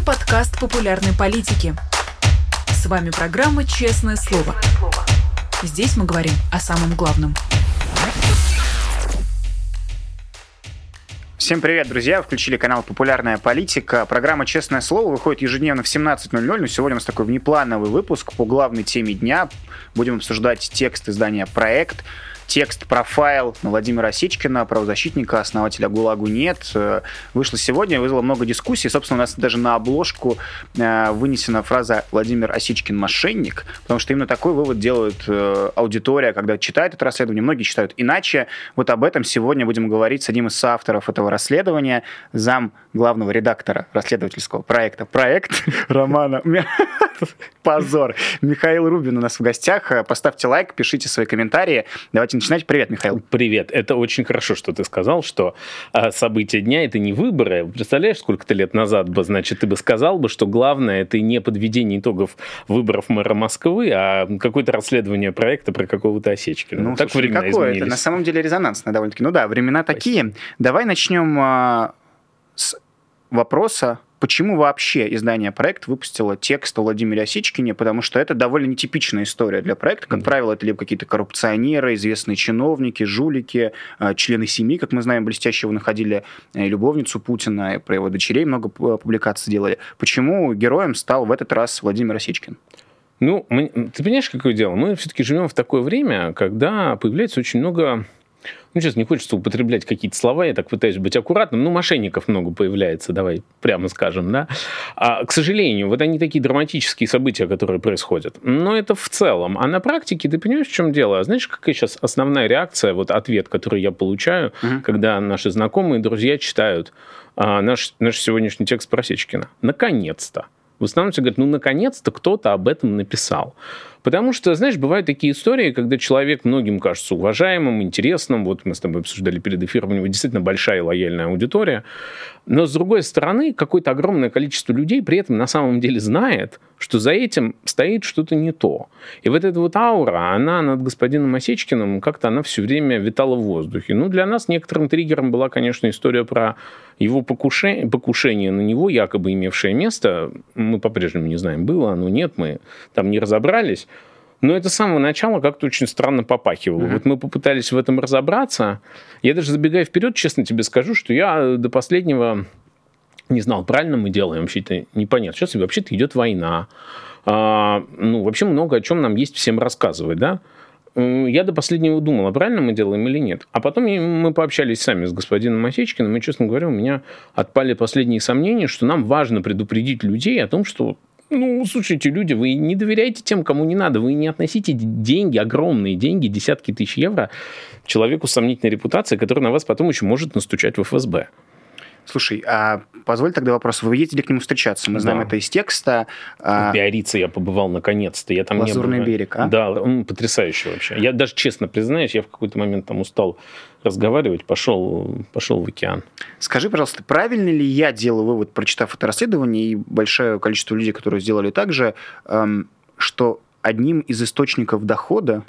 Это подкаст популярной политики. С вами программа «Честное слово». Здесь мы говорим о самом главном. Всем привет, друзья! Включили канал «Популярная политика». Программа «Честное слово» выходит ежедневно в 17.00, но сегодня у нас такой внеплановый выпуск по главной теме дня. Будем обсуждать текст издания «Проект», текст, профайл Владимира Осечкина, правозащитника, основателя ГУЛАГу «Нет», э, вышло сегодня, вызвало много дискуссий. Собственно, у нас даже на обложку э, вынесена фраза «Владимир Осечкин – мошенник», потому что именно такой вывод делает э, аудитория, когда читает это расследование. Многие читают иначе. Вот об этом сегодня будем говорить с одним из соавторов этого расследования, зам главного редактора расследовательского проекта «Проект» Романа. Позор. Михаил Рубин у нас в гостях. Поставьте лайк, пишите свои комментарии. Давайте начинать. Привет, Михаил. Привет. Это очень хорошо, что ты сказал, что а, события дня — это не выборы. Представляешь, сколько-то лет назад бы, значит, ты бы сказал бы, что главное — это не подведение итогов выборов мэра Москвы, а какое-то расследование проекта про какого-то Осечкина. Ну, так слушай, времена какое изменились. Это на самом деле резонансно довольно-таки. Ну да, времена Спасибо. такие. Давай начнем а, с вопроса, почему вообще издание «Проект» выпустило текст о Владимире Осечкине, потому что это довольно нетипичная история для проекта. Как mm-hmm. правило, это либо какие-то коррупционеры, известные чиновники, жулики, э, члены семьи, как мы знаем, блестящего находили э, любовницу Путина, и про его дочерей много публикаций делали. Почему героем стал в этот раз Владимир Осечкин? Ну, мы, ты понимаешь, какое дело? Мы все-таки живем в такое время, когда появляется очень много ну, сейчас не хочется употреблять какие-то слова, я так пытаюсь быть аккуратным, ну, мошенников много появляется, давай прямо скажем, да. А, к сожалению, вот они такие драматические события, которые происходят. Но это в целом. А на практике ты понимаешь, в чем дело? А знаешь, какая сейчас основная реакция, вот ответ, который я получаю, угу. когда наши знакомые, друзья читают а, наш, наш сегодняшний текст про Сечкина? Наконец-то. В основном все говорят, ну, наконец-то кто-то об этом написал. Потому что, знаешь, бывают такие истории, когда человек многим кажется уважаемым, интересным. Вот мы с тобой обсуждали перед эфиром, у него действительно большая лояльная аудитория. Но, с другой стороны, какое-то огромное количество людей при этом на самом деле знает, что за этим стоит что-то не то. И вот эта вот аура, она над господином Осечкиным, как-то она все время витала в воздухе. Ну, для нас некоторым триггером была, конечно, история про его покушение, покушение на него, якобы имевшее место. Мы по-прежнему не знаем, было оно, нет, мы там не разобрались. Но это с самого начала как-то очень странно попахивало. Mm-hmm. Вот мы попытались в этом разобраться. Я даже забегая вперед, честно тебе скажу, что я до последнего не знал, правильно мы делаем, вообще-то непонятно. Сейчас вообще-то идет война. А, ну, вообще много о чем нам есть всем рассказывать, да? Я до последнего думал, а правильно мы делаем или нет. А потом мы пообщались сами с господином Осечкиным, и, честно говоря, у меня отпали последние сомнения, что нам важно предупредить людей о том, что ну, слушайте, люди, вы не доверяете тем, кому не надо. Вы не относите деньги, огромные деньги, десятки тысяч евро человеку с сомнительной репутацией, который на вас потом еще может настучать в ФСБ. Слушай, а позволь тогда вопрос. Вы ездили к нему встречаться? Мы да. знаем это из текста. А в Биорице я побывал наконец-то. Я там Лазурный не был. берег, а? Да, он потрясающий вообще. Я даже честно признаюсь, я в какой-то момент там устал разговаривать, пошел, пошел в океан. Скажи, пожалуйста, правильно ли я делаю вывод, прочитав это расследование, и большое количество людей, которые сделали так же, эм, что одним из источников дохода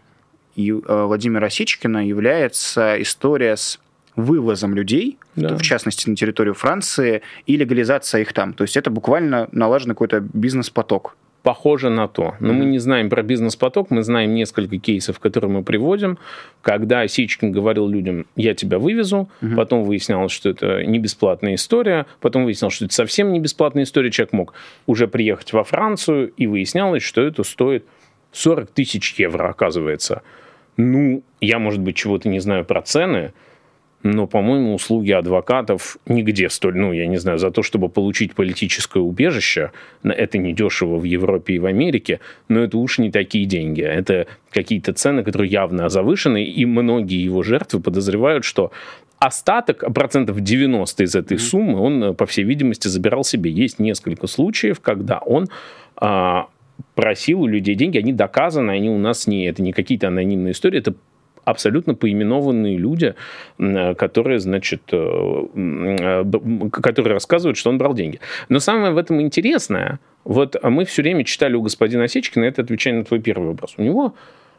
э, Владимира Осечкина является история с вывозом людей, да. в частности на территорию Франции, и легализация их там. То есть это буквально налажен какой-то бизнес-поток. Похоже на то. Но mm-hmm. мы не знаем про бизнес-поток, мы знаем несколько кейсов, которые мы приводим, когда Сичкин говорил людям, я тебя вывезу, mm-hmm. потом выяснялось, что это не бесплатная история, потом выяснялось, что это совсем не бесплатная история, человек мог уже приехать во Францию, и выяснялось, что это стоит 40 тысяч евро, оказывается. Ну, я, может быть, чего-то не знаю про цены, но, по-моему, услуги адвокатов нигде столь, ну, я не знаю, за то, чтобы получить политическое убежище, это недешево в Европе и в Америке, но это уж не такие деньги. Это какие-то цены, которые явно завышены, и многие его жертвы подозревают, что остаток, процентов 90 из этой суммы, он, по всей видимости, забирал себе. Есть несколько случаев, когда он а, просил у людей деньги, они доказаны, они у нас не, это не какие-то анонимные истории, это абсолютно поименованные люди, которые, значит, э, э, которые рассказывают, что он брал деньги. Но самое в этом интересное, вот мы все время читали у господина Осечкина, это отвечая на твой первый вопрос, у него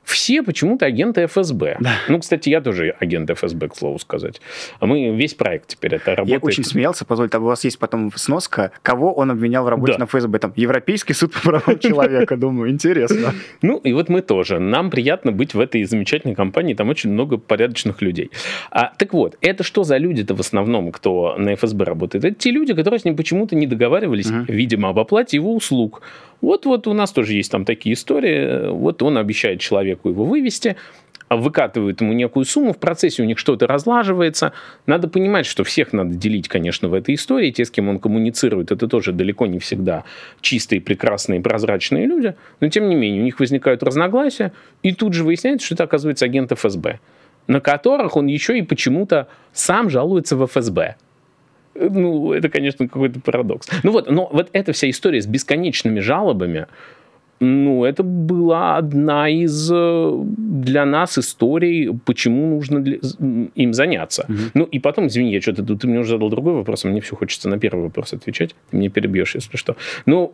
все почему-то агенты ФСБ. Да. Ну, кстати, я тоже агент ФСБ, к слову сказать. А мы весь проект теперь это работает. Я очень смеялся, позвольте, у вас есть потом сноска, кого он обвинял в работе да. на ФСБ. Там, Европейский суд по правам человека, думаю, интересно. Ну, и вот мы тоже. Нам приятно быть в этой замечательной компании, там очень много порядочных людей. А, так вот, это что за люди-то в основном, кто на ФСБ работает? Это те люди, которые с ним почему-то не договаривались, видимо, об оплате его услуг. Вот-вот у нас тоже есть там такие истории. Вот он обещает человеку его вывести, выкатывают ему некую сумму, в процессе у них что-то разлаживается. Надо понимать, что всех надо делить, конечно, в этой истории. Те, с кем он коммуницирует, это тоже далеко не всегда чистые, прекрасные, прозрачные люди. Но, тем не менее, у них возникают разногласия, и тут же выясняется, что это, оказывается, агент ФСБ, на которых он еще и почему-то сам жалуется в ФСБ. Ну, это, конечно, какой-то парадокс. Ну вот, но вот эта вся история с бесконечными жалобами, ну, это была одна из э, для нас историй, почему нужно для, им заняться. Угу. Ну, и потом, извини, я что-то ты мне уже задал другой вопрос, а мне все хочется на первый вопрос отвечать. Ты мне перебьешь, если что. Ну,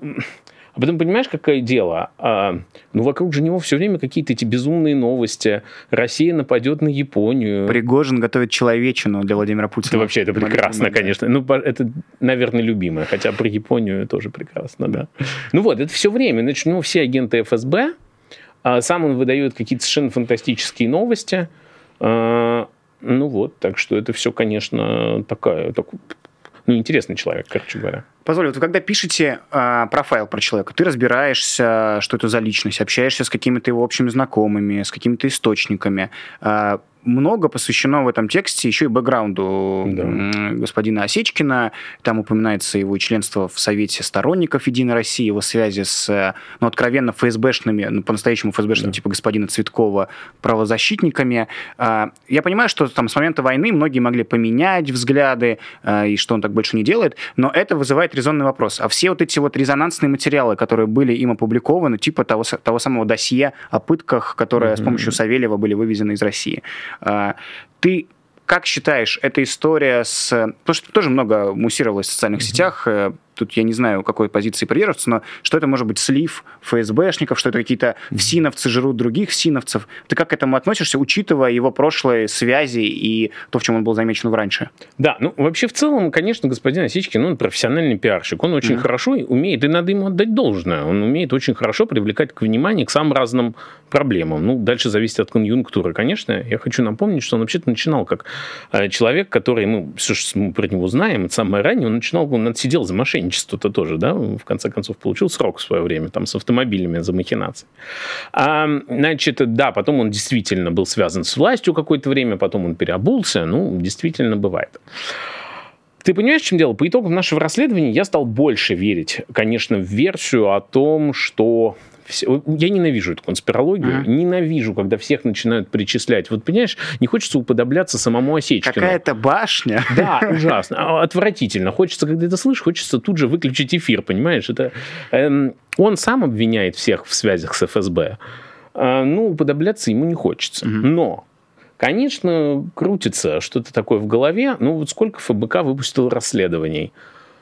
а потом понимаешь, какое дело? А, ну, вокруг же него все время какие-то эти безумные новости. Россия нападет на Японию. Пригожин готовит человечину для Владимира Путина. Это вообще это прекрасно, конечно. Ну, это, наверное, любимое. Хотя про Японию тоже прекрасно, да. Ну вот, это все время. Значит, ну, все агенты ФСБ, а сам он выдает какие-то совершенно фантастические новости. А, ну вот, так что это все, конечно, такая, такой, ну, интересный человек, короче говоря. Позволь, вот вы когда пишете э, профайл про человека, ты разбираешься, что это за личность, общаешься с какими-то его общими знакомыми, с какими-то источниками. Э, много посвящено в этом тексте еще и бэкграунду да. господина Осечкина. Там упоминается его членство в Совете сторонников Единой России, его связи с, ну, откровенно ФСБшными, ну, по-настоящему ФСБшными, да. типа господина Цветкова, правозащитниками. А, я понимаю, что там с момента войны многие могли поменять взгляды, а, и что он так больше не делает, но это вызывает резонный вопрос. А все вот эти вот резонансные материалы, которые были им опубликованы, типа того, того самого досье о пытках, которые mm-hmm. с помощью Савельева были вывезены из России, а, ты как считаешь, эта история с... Потому что тоже много муссировалось в социальных mm-hmm. сетях, э, тут я не знаю, какой позиции придерживаться, но что это может быть слив ФСБшников, что это какие-то всиновцы жрут других всиновцев. Ты как к этому относишься, учитывая его прошлые связи и то, в чем он был замечен раньше? Да, ну вообще в целом, конечно, господин Осечкин, он профессиональный пиарщик, он очень mm-hmm. хорошо умеет, и надо ему отдать должное, он умеет очень хорошо привлекать к вниманию к самым разным проблемам. Ну, дальше зависит от конъюнктуры, конечно. Я хочу напомнить, что он вообще-то начинал как э, человек, который, мы все, что мы про него знаем, самое раннее, он начинал, он отсидел за мошенничество мошенничество-то тоже, да, в конце концов, получил срок в свое время, там, с автомобилями за махинации. А, значит, да, потом он действительно был связан с властью какое-то время, потом он переобулся, ну, действительно бывает. Ты понимаешь, в чем дело? По итогам нашего расследования я стал больше верить, конечно, в версию о том, что я ненавижу эту конспирологию, mm-hmm. ненавижу, когда всех начинают причислять. Вот, понимаешь, не хочется уподобляться самому Осечкину. Какая-то башня. Да, ужасно. А, отвратительно. Хочется, когда это слышишь, хочется тут же выключить эфир, понимаешь? Это, эм, он сам обвиняет всех в связях с ФСБ. Э, ну, уподобляться ему не хочется. Mm-hmm. Но Конечно, крутится что-то такое в голове. Ну, вот сколько ФБК выпустил расследований?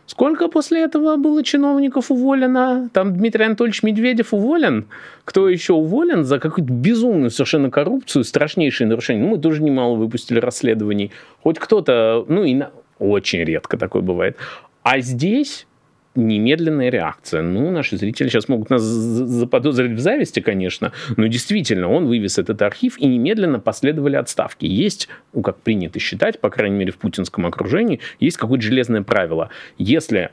Сколько после этого было чиновников уволено? Там Дмитрий Анатольевич Медведев уволен. Кто еще уволен за какую-то безумную совершенно коррупцию, страшнейшие нарушения? Ну, мы тоже немало выпустили расследований. Хоть кто-то, ну, и на... очень редко такое бывает. А здесь немедленная реакция. Ну, наши зрители сейчас могут нас заподозрить в зависти, конечно, но действительно, он вывез этот архив, и немедленно последовали отставки. Есть, ну, как принято считать, по крайней мере, в путинском окружении, есть какое-то железное правило. Если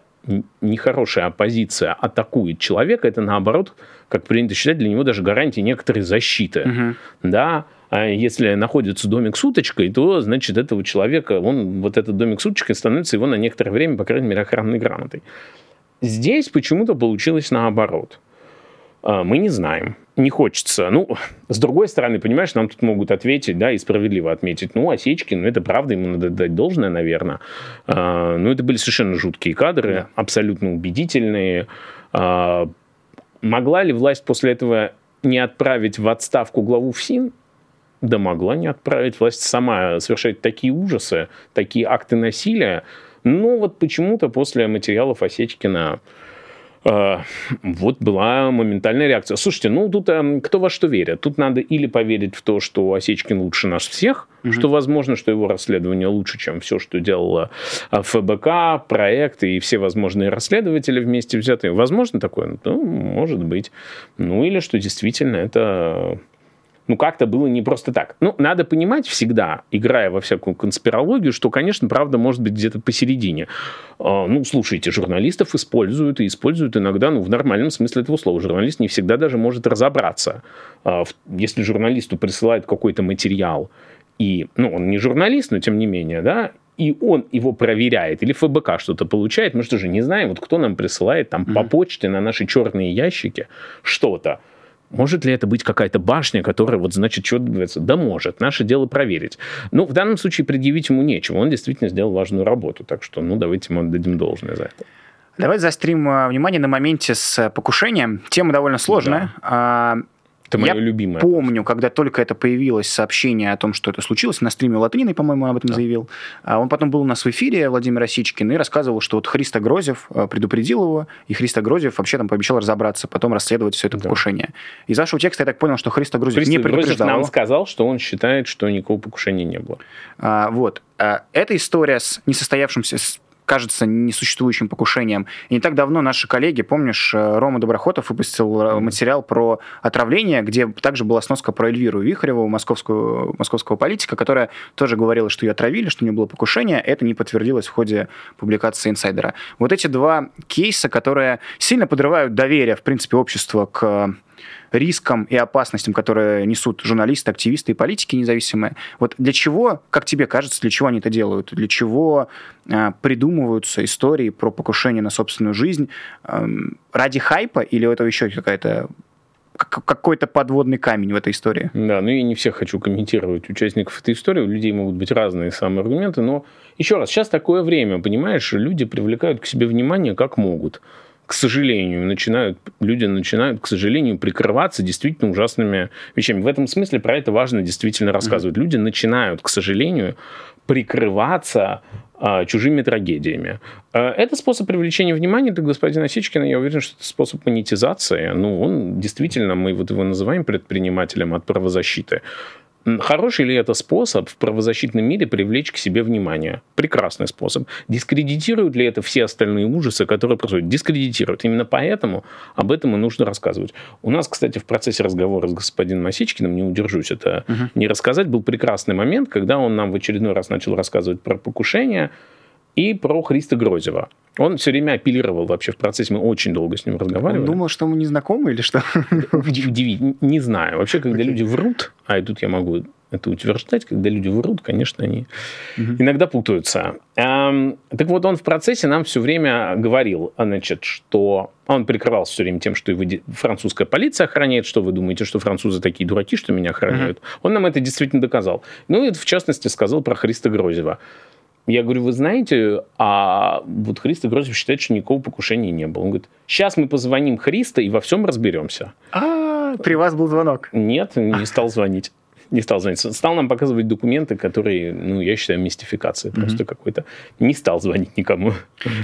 нехорошая оппозиция атакует человека, это наоборот, как принято считать, для него даже гарантия некоторой защиты. Угу. Да, а если находится домик с уточкой, то, значит, этого человека, он, вот этот домик с уточкой становится его на некоторое время, по крайней мере, охранной грамотой. Здесь почему-то получилось наоборот. А, мы не знаем. Не хочется. Ну, с другой стороны, понимаешь, нам тут могут ответить, да, и справедливо отметить. Ну, Осечкин, ну, это правда, ему надо дать должное, наверное. А, ну, это были совершенно жуткие кадры, да. абсолютно убедительные. А, могла ли власть после этого не отправить в отставку главу ФСИН? Да могла не отправить. Власть сама совершает такие ужасы, такие акты насилия, но вот почему-то после материалов Осечкина Э, вот была моментальная реакция. Слушайте, ну тут э, кто во что верит? Тут надо или поверить в то, что Осечкин лучше нас всех, угу. что возможно, что его расследование лучше, чем все, что делала э, ФБК, проект и все возможные расследователи вместе взятые. Возможно такое? Ну, может быть. Ну, или что действительно это ну, как-то было не просто так. Ну, надо понимать всегда, играя во всякую конспирологию, что, конечно, правда может быть где-то посередине. А, ну, слушайте, журналистов используют и используют иногда, ну, в нормальном смысле этого слова. Журналист не всегда даже может разобраться. А, если журналисту присылают какой-то материал, и, ну, он не журналист, но тем не менее, да, и он его проверяет, или ФБК что-то получает, мы что же не знаем, вот кто нам присылает там mm-hmm. по почте на наши черные ящики что-то. Может ли это быть какая-то башня, которая вот значит что добивается? Да может. Наше дело проверить. Ну, в данном случае предъявить ему нечего. Он действительно сделал важную работу. Так что, ну, давайте ему отдадим должное за это. Давайте заострим э, внимание на моменте с покушением. Тема довольно сложная. Да. Это мое я любимое. помню, когда только это появилось сообщение о том, что это случилось, на стриме Латвины, по-моему, об этом да. заявил. А он потом был у нас в эфире, Владимир Осичкин, и рассказывал, что вот Христа Грозев э, предупредил его, и Христа Грозев вообще там пообещал разобраться, потом расследовать все это да. покушение. Из вашего текста я так понял, что Христа Грозев Христа не предупреждал. Грозев нам сказал, что он считает, что никакого покушения не было. А, вот. А, эта история с несостоявшимся, с кажется несуществующим покушением. И не так давно наши коллеги, помнишь, э, Рома Доброхотов выпустил э, материал про отравление, где также была сноска про Эльвиру Вихареву, московскую, московского политика, которая тоже говорила, что ее отравили, что у нее было покушение. Это не подтвердилось в ходе публикации инсайдера. Вот эти два кейса, которые сильно подрывают доверие, в принципе, общества к рискам и опасностям, которые несут журналисты, активисты и политики независимые. Вот для чего, как тебе кажется, для чего они это делают? Для чего э, придумываются истории про покушение на собственную жизнь? Э, ради хайпа или это еще какая-то какой-то подводный камень в этой истории. Да, ну я не всех хочу комментировать участников этой истории, у людей могут быть разные самые аргументы, но еще раз, сейчас такое время, понимаешь, люди привлекают к себе внимание как могут к сожалению, начинают, люди начинают, к сожалению, прикрываться действительно ужасными вещами. В этом смысле про это важно действительно рассказывать. Mm-hmm. Люди начинают, к сожалению, прикрываться а, чужими трагедиями. А, это способ привлечения внимания, так господин Осечкин, я уверен, что это способ монетизации. Ну, он действительно, мы вот его называем предпринимателем от правозащиты. Хороший ли это способ в правозащитном мире привлечь к себе внимание? Прекрасный способ. Дискредитируют ли это все остальные ужасы, которые происходят? Дискредитируют. Именно поэтому об этом и нужно рассказывать. У нас, кстати, в процессе разговора с господином Осечкиным, не удержусь это угу. не рассказать, был прекрасный момент, когда он нам в очередной раз начал рассказывать про покушение, и про Христа Грозева. Он все время апеллировал вообще в процессе, мы очень долго с ним разговаривали. Он думал, что мы не знакомы или что? Удивить, не знаю. Вообще, когда okay. люди врут, а и тут я могу это утверждать, когда люди врут, конечно, они угу. иногда путаются. Эм, так вот, он в процессе нам все время говорил, значит, что он прикрывался все время тем, что его французская полиция охраняет, что вы думаете, что французы такие дураки, что меня охраняют. Угу. Он нам это действительно доказал. Ну и в частности сказал про Христа Грозева. Я говорю, вы знаете, а вот Христо Грозев считает, что никакого покушения не было. Он говорит, сейчас мы позвоним Христа и во всем разберемся. А, при вас был звонок? Нет, не стал звонить не стал звонить. Стал нам показывать документы, которые, ну, я считаю, мистификацией mm-hmm. просто какой-то. Не стал звонить никому.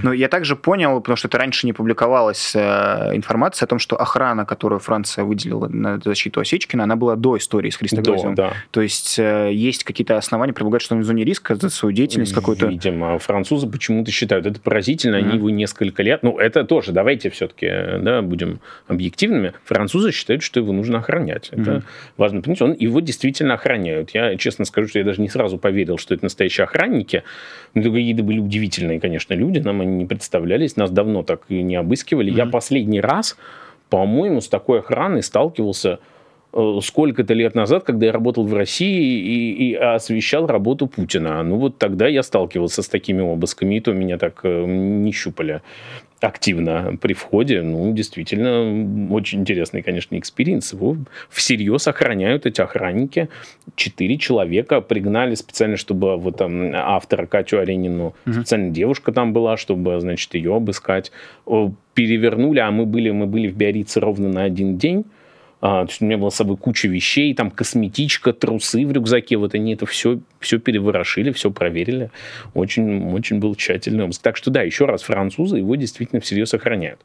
Ну, я также понял, потому что это раньше не публиковалась э, информация о том, что охрана, которую Франция выделила на защиту Осечкина, она была до истории с Христогрозевым. Да, да. То есть э, есть какие-то основания предполагать, что он в зоне риска за свою деятельность какую-то. Видимо, французы почему-то считают. Это поразительно. Mm-hmm. Они его несколько лет... Ну, это тоже, давайте все-таки, да, будем объективными. Французы считают, что его нужно охранять. Это mm-hmm. важно понять. Он его действительно действительно охраняют. Я честно скажу, что я даже не сразу поверил, что это настоящие охранники. Но какие-то были удивительные, конечно, люди. Нам они не представлялись. Нас давно так и не обыскивали. Mm-hmm. Я последний раз, по-моему, с такой охраной сталкивался э, сколько-то лет назад, когда я работал в России и, и освещал работу Путина. Ну вот тогда я сталкивался с такими обысками, и то меня так э, не щупали активно при входе, ну, действительно, очень интересный, конечно, experience. Его всерьез охраняют эти охранники. Четыре человека пригнали специально, чтобы вот там автора Катю Аренину, угу. специально девушка там была, чтобы, значит, ее обыскать. Перевернули, а мы были, мы были в Биаррице ровно на один день А, то есть у меня была с собой куча вещей, там косметичка, трусы в рюкзаке. Вот они это все, все переворошили, все проверили. Очень, очень был тщательный обыск. Так что да, еще раз, французы его действительно всерьез охраняют.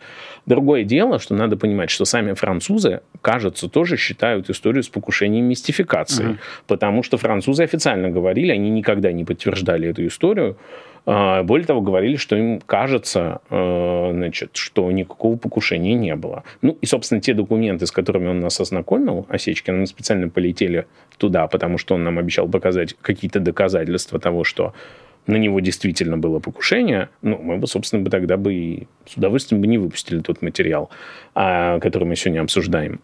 Другое дело, что надо понимать, что сами французы, кажется, тоже считают историю с покушением мистификацией. Угу. Потому что французы официально говорили, они никогда не подтверждали эту историю, более того, говорили, что им кажется, э, значит, что никакого покушения не было. Ну и, собственно, те документы, с которыми он нас ознакомил, Осечкин, мы специально полетели туда, потому что он нам обещал показать какие-то доказательства того, что на него действительно было покушение, ну, мы бы, собственно, бы тогда бы и с удовольствием бы не выпустили тот материал, а, который мы сегодня обсуждаем.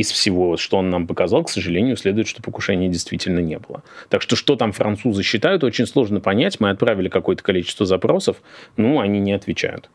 Из всего, что он нам показал, к сожалению, следует, что покушения действительно не было. Так что, что там французы считают, очень сложно понять. Мы отправили какое-то количество запросов, ну, они не отвечают.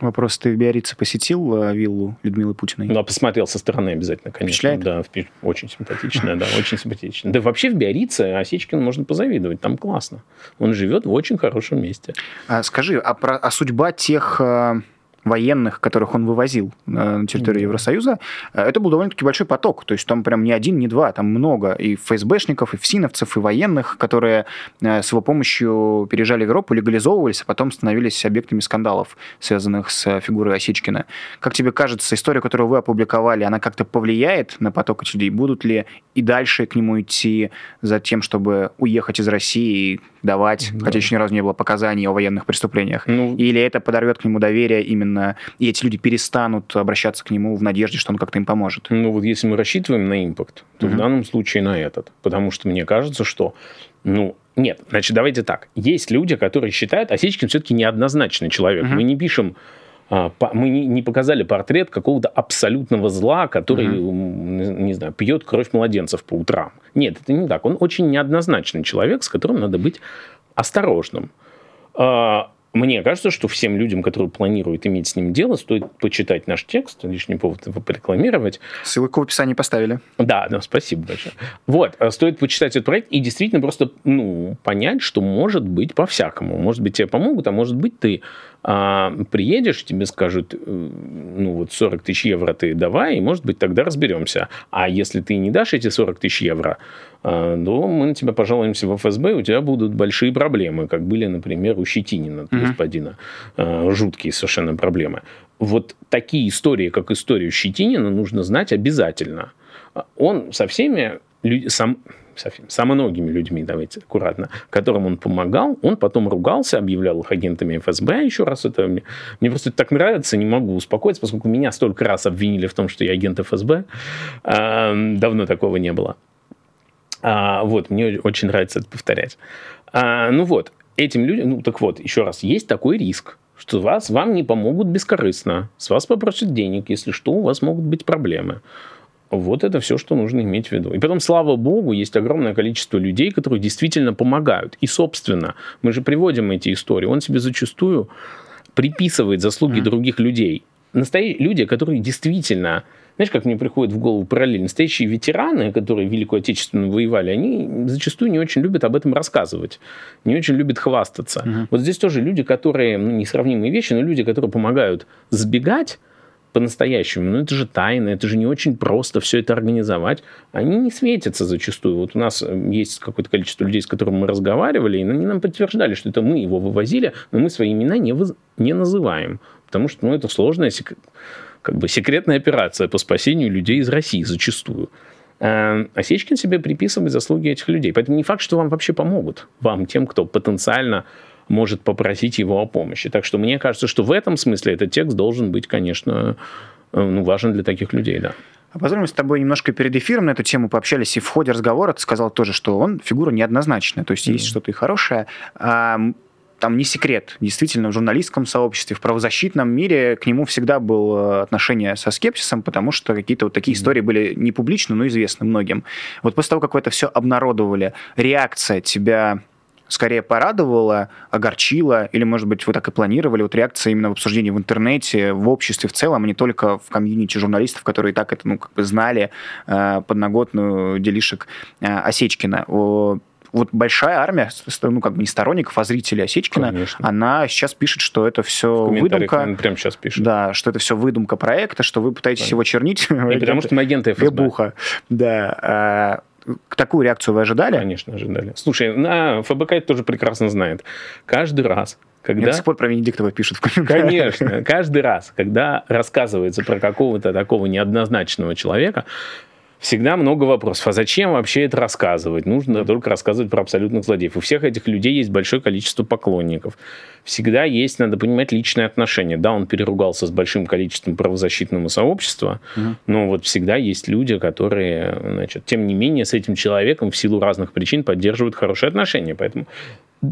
Вопрос, ты в Биорице посетил э, виллу Людмилы Путиной? Ну, посмотрел со стороны обязательно, конечно. Впечатляет? Да, впи- очень симпатичная, да, очень симпатичная. Да вообще в Биорице Осечкину можно позавидовать, там классно. Он живет в очень хорошем месте. А, скажи, а, про, а судьба тех э, военных, которых он вывозил э, на территорию Евросоюза, э, это был довольно-таки большой поток. То есть там прям не один, не два, там много и ФСБшников, и ФСИНовцев, и военных, которые э, с его помощью переезжали в Европу, легализовывались, а потом становились объектами скандалов, связанных с фигурой Осечкина. Как тебе кажется, история, которую вы опубликовали, она как-то повлияет на поток людей? Будут ли и дальше к нему идти за тем, чтобы уехать из России давать, да. хотя еще ни разу не было показаний о военных преступлениях? Ну, Или это подорвет к нему доверие именно и эти люди перестанут обращаться к нему в надежде, что он как-то им поможет. Ну вот если мы рассчитываем на импакт, то угу. в данном случае на этот. Потому что мне кажется, что, ну, нет, значит, давайте так. Есть люди, которые считают, Осечкин все-таки неоднозначный человек. Угу. Мы не пишем мы не показали портрет какого-то абсолютного зла, который, угу. не знаю, пьет кровь младенцев по утрам. Нет, это не так. Он очень неоднозначный человек, с которым надо быть осторожным. А, мне кажется, что всем людям, которые планируют иметь с ним дело, стоит почитать наш текст, лишний повод его порекламировать. Ссылку в описании поставили. Да, да, спасибо большое. Вот, э, стоит почитать этот проект и действительно просто ну, понять, что может быть по-всякому. Может быть, тебе помогут, а может быть, ты а, приедешь, тебе скажут, э, ну вот 40 тысяч евро ты давай, и может быть тогда разберемся. А если ты не дашь эти 40 тысяч евро, то мы на тебя пожалуемся в ФСБ, у тебя будут большие проблемы, как были, например, у Щетинина, mm-hmm. господина. А, жуткие совершенно проблемы. Вот такие истории, как историю Щетинина, нужно знать обязательно. Он со всеми, сам, со многими людьми, давайте аккуратно, которым он помогал, он потом ругался, объявлял их агентами ФСБ, еще раз это мне, мне просто так нравится, не могу успокоиться, поскольку меня столько раз обвинили в том, что я агент ФСБ, а, давно такого не было. А, вот, мне очень нравится это повторять. А, ну вот, этим людям, ну так вот, еще раз, есть такой риск, что вас, вам не помогут бескорыстно, с вас попросят денег, если что, у вас могут быть проблемы. Вот это все, что нужно иметь в виду. И потом, слава богу, есть огромное количество людей, которые действительно помогают. И, собственно, мы же приводим эти истории. Он себе зачастую приписывает заслуги mm. других людей. Настоящие люди, которые действительно знаешь, как мне приходит в голову параллель? Настоящие ветераны, которые Великую Отечественную воевали, они зачастую не очень любят об этом рассказывать, не очень любят хвастаться. Угу. Вот здесь тоже люди, которые, ну, несравнимые вещи, но люди, которые помогают сбегать по-настоящему. Ну, это же тайна, это же не очень просто все это организовать. Они не светятся зачастую. Вот у нас э, есть какое-то количество людей, с которыми мы разговаривали, и они нам подтверждали, что это мы его вывозили, но мы свои имена не, вы... не называем. Потому что ну, это сложная сек... как бы секретная операция по спасению людей из России зачастую. А Осечкин себе приписывает заслуги этих людей. Поэтому не факт, что вам вообще помогут. Вам, тем, кто потенциально может попросить его о помощи. Так что мне кажется, что в этом смысле этот текст должен быть, конечно, э, ну, важен для таких людей, да. А позволь, мы с тобой немножко перед эфиром на эту тему пообщались, и в ходе разговора ты сказал тоже, что он фигура неоднозначная, то есть mm-hmm. есть что-то и хорошее. А, там не секрет. Действительно, в журналистском сообществе, в правозащитном мире к нему всегда было отношение со скепсисом, потому что какие-то вот такие mm-hmm. истории были не публичны, но известны многим. Вот после того, как вы это все обнародовали, реакция тебя скорее порадовало, огорчило, или, может быть, вы так и планировали, вот реакция именно в обсуждении в интернете, в обществе в целом, а не только в комьюнити журналистов, которые и так это, ну, как бы знали э, подноготную делишек э, Осечкина. О, вот большая армия, ну, как бы не сторонников, а зрителей Осечкина, Конечно. она сейчас пишет, что это все выдумка. прямо сейчас пишет. Да, что это все выдумка проекта, что вы пытаетесь Понятно. его чернить. И потому что мы агенты ФСБ. Гебуха. Да. Такую реакцию вы ожидали? Конечно, ожидали. Слушай, на ФБК это тоже прекрасно знает. Каждый раз, когда... Мне до сих пор про Венедиктова пишут в комментариях. Конечно. Каждый раз, когда рассказывается про какого-то такого неоднозначного человека, всегда много вопросов. А зачем вообще это рассказывать? Нужно только рассказывать про абсолютных злодеев. У всех этих людей есть большое количество поклонников. Всегда есть, надо понимать, личные отношения. Да, он переругался с большим количеством правозащитного сообщества, угу. но вот всегда есть люди, которые, значит, тем не менее, с этим человеком в силу разных причин поддерживают хорошие отношения. Поэтому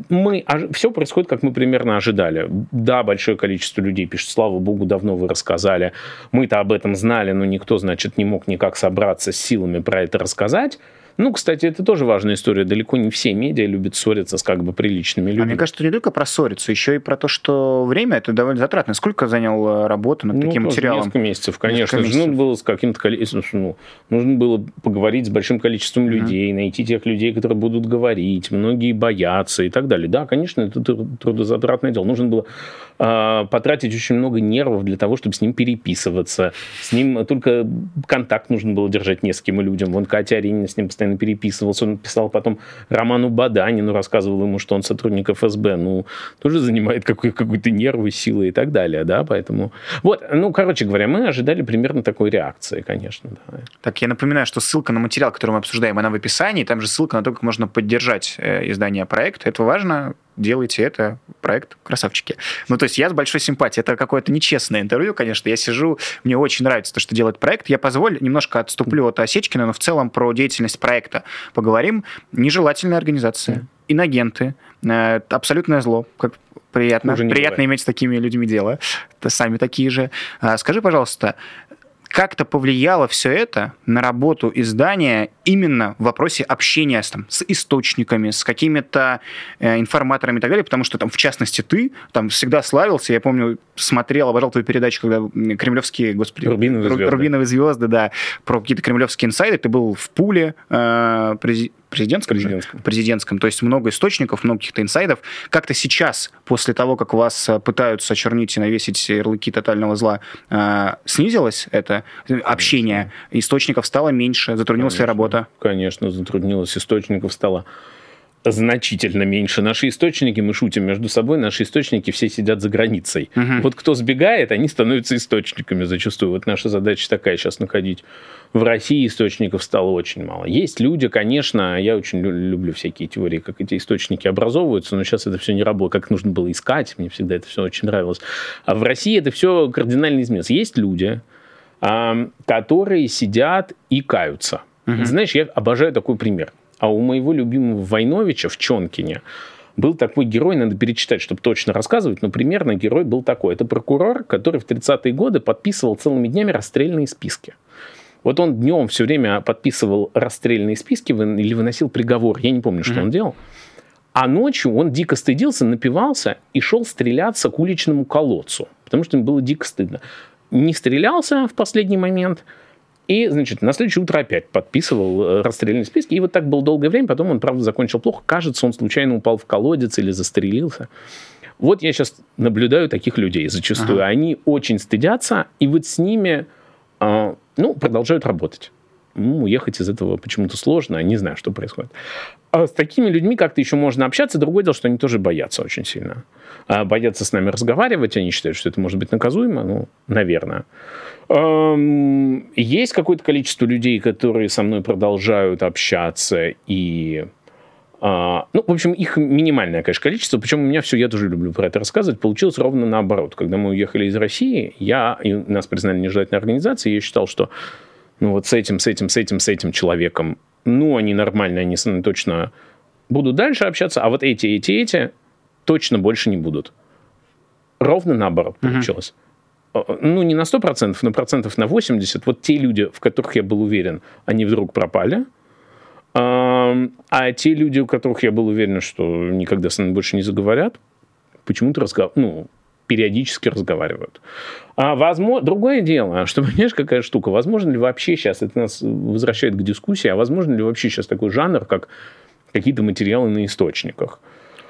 мы, все происходит, как мы примерно ожидали. Да, большое количество людей пишет, слава богу, давно вы рассказали. Мы-то об этом знали, но никто, значит, не мог никак собраться с силами про это рассказать. Ну, кстати, это тоже важная история. Далеко не все медиа любят ссориться с как бы приличными людьми. А мне кажется, не только про ссориться, еще и про то, что время это довольно затратно. Сколько занял э, работа над ну, таким материалом? Несколько месяцев, конечно. Несколько месяцев. Нужно было с каким-то количеством, ну, нужно было поговорить с большим количеством людей, mm-hmm. найти тех людей, которые будут говорить. Многие боятся и так далее. Да, конечно, это трудозатратное дело. Нужно было э, потратить очень много нервов для того, чтобы с ним переписываться. С ним только контакт нужно было держать нескольким людям. Вон Катя Аренина с ним постоянно постоянно переписывался. Он писал потом Роману Баданину, рассказывал ему, что он сотрудник ФСБ. Ну, тоже занимает какой- какой-то нервы, силы и так далее, да, поэтому... Вот, ну, короче говоря, мы ожидали примерно такой реакции, конечно, да. Так, я напоминаю, что ссылка на материал, который мы обсуждаем, она в описании, там же ссылка на то, как можно поддержать э, издание проекта. Это важно, делайте это, проект красавчики. Ну, то есть я с большой симпатией. Это какое-то нечестное интервью, конечно. Я сижу, мне очень нравится то, что делает проект. Я позволю, немножко отступлю от Осечкина, но в целом про деятельность проекта поговорим. Нежелательная организация, инагенты, э, абсолютное зло, как приятно. Приятно бывает. иметь с такими людьми дело. Это сами такие же. А, скажи, пожалуйста, как-то повлияло все это на работу издания именно в вопросе общения с, там, с источниками, с какими-то э, информаторами и так далее, потому что там, в частности, ты там всегда славился, я помню, смотрел, обожал твою передачу, когда кремлевские, господи, Рубиновые звезды, Рубиновые звезды да, про какие-то кремлевские инсайды, ты был в пуле э, президентском, президентском. президентском, то есть много источников, много каких-то инсайдов. Как-то сейчас, после того, как вас э, пытаются очернить и навесить ярлыки тотального зла, э, снизилось это общение, источников стало меньше, затруднилась ли работа? Конечно, затруднилось, источников стало значительно меньше. Наши источники, мы шутим между собой, наши источники все сидят за границей. Угу. Вот кто сбегает, они становятся источниками зачастую. Вот наша задача такая сейчас находить. В России источников стало очень мало. Есть люди, конечно, я очень люблю всякие теории, как эти источники образовываются, но сейчас это все не работает, как нужно было искать, мне всегда это все очень нравилось. А в России это все кардинально изменилось. Есть люди, которые сидят и каются. Угу. Знаешь, я обожаю такой пример. А у моего любимого Войновича в Чонкине был такой герой, надо перечитать, чтобы точно рассказывать, но примерно герой был такой. Это прокурор, который в 30-е годы подписывал целыми днями расстрельные списки. Вот он днем все время подписывал расстрельные списки или выносил приговор. Я не помню, что mm-hmm. он делал. А ночью он дико стыдился, напивался и шел стреляться к уличному колодцу, потому что ему было дико стыдно. Не стрелялся в последний момент – и, значит, на следующее утро опять подписывал э, расстрельные списки. И вот так было долгое время. Потом он, правда, закончил плохо. Кажется, он случайно упал в колодец или застрелился. Вот я сейчас наблюдаю таких людей зачастую. Ага. Они очень стыдятся, и вот с ними, э, ну, продолжают работать. Ну, уехать из этого почему-то сложно, не знаю, что происходит. А с такими людьми как-то еще можно общаться. Другое дело, что они тоже боятся очень сильно. А боятся с нами разговаривать, они считают, что это может быть наказуемо, ну, наверное. Есть какое-то количество людей, которые со мной продолжают общаться и а, ну, в общем, их минимальное, конечно, количество. Причем у меня все, я тоже люблю про это рассказывать. Получилось ровно наоборот. Когда мы уехали из России, я, и нас признали нежелательной организацией, я считал, что ну вот с этим, с этим, с этим, с этим человеком, ну, они нормальные, они точно будут дальше общаться, а вот эти, эти, эти точно больше не будут. Ровно наоборот получилось. Uh-huh ну, не на 100%, но процентов на 80%, вот те люди, в которых я был уверен, они вдруг пропали. А те люди, у которых я был уверен, что никогда с нами больше не заговорят, почему-то разгов... ну, периодически разговаривают. А возможно, другое дело, что, понимаешь, какая штука, возможно ли вообще сейчас, это нас возвращает к дискуссии, а возможно ли вообще сейчас такой жанр, как какие-то материалы на источниках.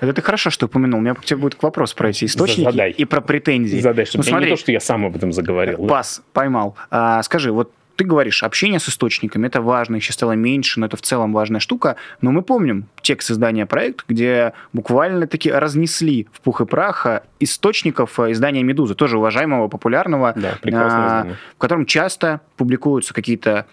Это ты хорошо, что упомянул. У меня к тебе будет вопрос про эти источники Задай. и про претензии. Задай, чтобы ну, смотри, не то, что я сам об этом заговорил. да. Пас, поймал. А, скажи, вот ты говоришь, общение с источниками, это важно, их сейчас стало меньше, но это в целом важная штука. Но мы помним текст издания проект, где буквально таки разнесли в пух и прах источников а, издания «Медузы», тоже уважаемого, популярного, Да, а, в котором часто публикуются какие-то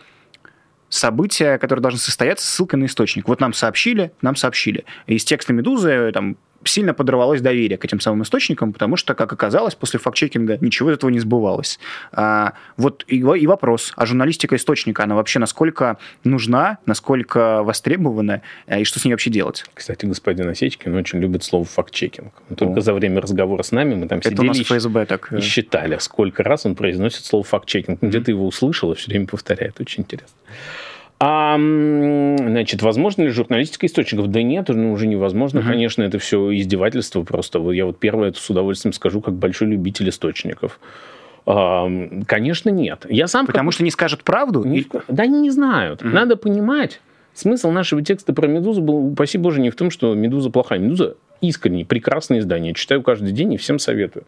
события, которые должны состояться с ссылкой на источник. Вот нам сообщили, нам сообщили. Из текста «Медузы» там сильно подорвалось доверие к этим самым источникам, потому что, как оказалось, после факт-чекинга ничего из этого не сбывалось. А, вот и, и вопрос, а журналистика источника, она вообще насколько нужна, насколько востребована, а, и что с ней вообще делать? Кстати, господин Осечкин очень любит слово факт-чекинг. Только О. за время разговора с нами мы там Это у сидели нас и ФСБ так. э, и считали, сколько раз он произносит слово факт-чекинг. Где ты его услышал и все время повторяет. Очень интересно. А, значит, возможно ли журналистика источников? Да нет, ну, уже невозможно. Мгм. Конечно, это все издевательство просто. Я вот первое это с удовольствием скажу, как большой любитель источников. А, конечно, нет. Я сам Потому что не скажут правду? не- и- Да они не знают. Мгм. Надо понимать. Смысл нашего текста про «Медузу» был, упаси боже, не в том, что «Медуза» плохая. «Медуза» искренне, прекрасное издание. Читаю каждый день и всем советую.